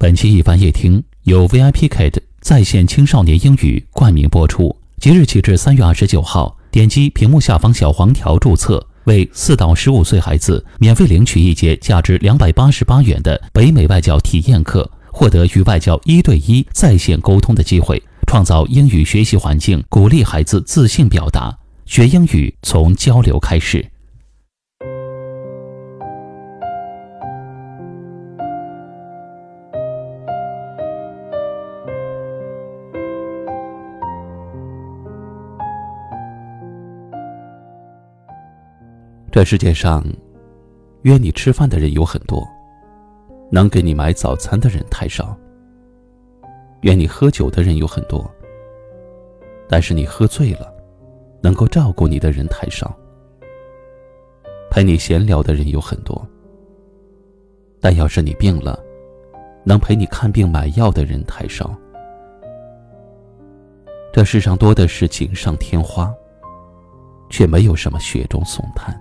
本期一番夜听由 VIP Kid 在线青少年英语冠名播出。即日起至三月二十九号，点击屏幕下方小黄条注册，为四到十五岁孩子免费领取一节价值两百八十八元的北美外教体验课，获得与外教一对一在线沟通的机会，创造英语学习环境，鼓励孩子自信表达。学英语从交流开始。这世界上，约你吃饭的人有很多，能给你买早餐的人太少。约你喝酒的人有很多，但是你喝醉了，能够照顾你的人太少。陪你闲聊的人有很多，但要是你病了，能陪你看病买药的人太少。这世上多的是锦上添花，却没有什么雪中送炭。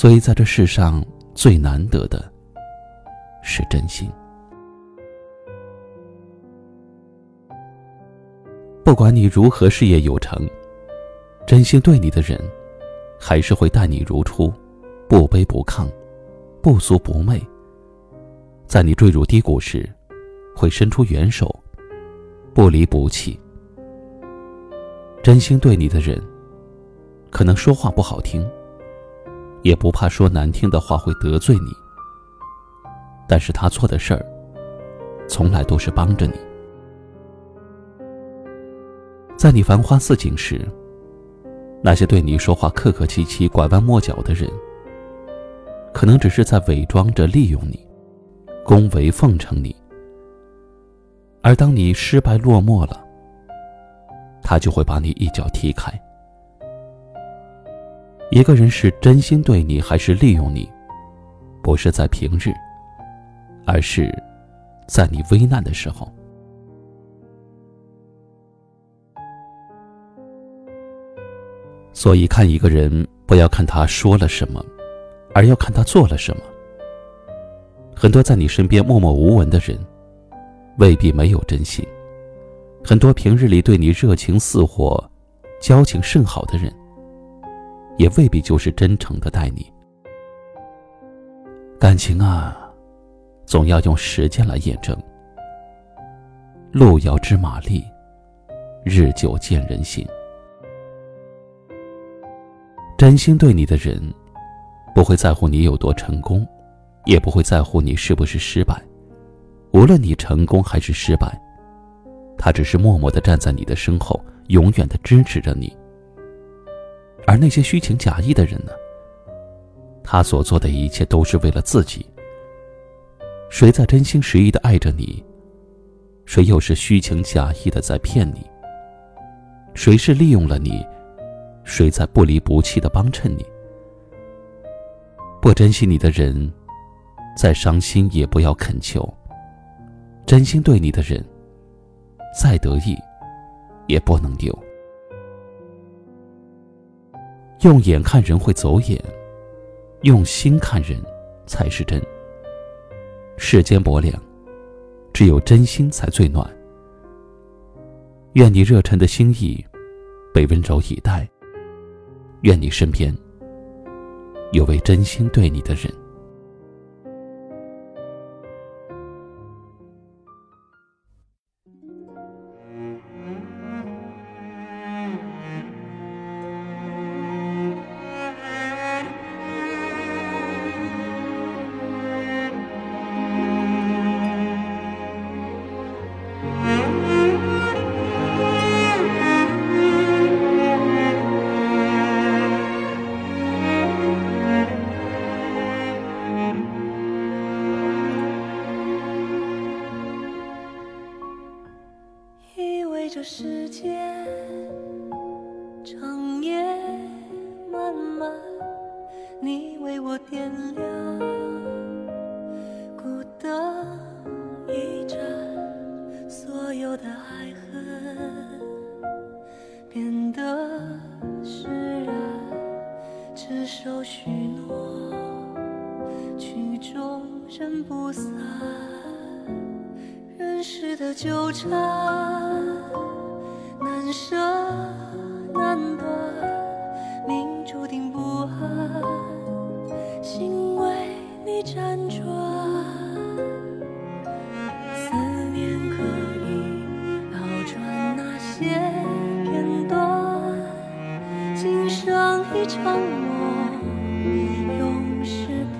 所以，在这世上最难得的是真心。不管你如何事业有成，真心对你的人，还是会待你如初，不卑不亢，不俗不媚。在你坠入低谷时，会伸出援手，不离不弃。真心对你的人，可能说话不好听。也不怕说难听的话会得罪你，但是他做的事儿，从来都是帮着你。在你繁花似锦时，那些对你说话客客气气、拐弯抹角的人，可能只是在伪装着利用你，恭维奉承你。而当你失败落寞了，他就会把你一脚踢开。一个人是真心对你，还是利用你，不是在平日，而是在你危难的时候。所以，看一个人，不要看他说了什么，而要看他做了什么。很多在你身边默默无闻的人，未必没有真心；很多平日里对你热情似火、交情甚好的人。也未必就是真诚的待你。感情啊，总要用时间来验证。路遥知马力，日久见人心。真心对你的人，不会在乎你有多成功，也不会在乎你是不是失败。无论你成功还是失败，他只是默默的站在你的身后，永远的支持着你。而那些虚情假意的人呢？他所做的一切都是为了自己。谁在真心实意的爱着你？谁又是虚情假意的在骗你？谁是利用了你？谁在不离不弃的帮衬你？不珍惜你的人，再伤心也不要恳求；真心对你的人，再得意也不能丢。用眼看人会走眼，用心看人才是真。世间薄凉，只有真心才最暖。愿你热忱的心意被温柔以待。愿你身边有位真心对你的人。这世界长夜漫漫，你为我点亮孤灯一盏，所有的爱恨变得释然，执手许诺，曲终人不散。人世的纠缠，帮我永世不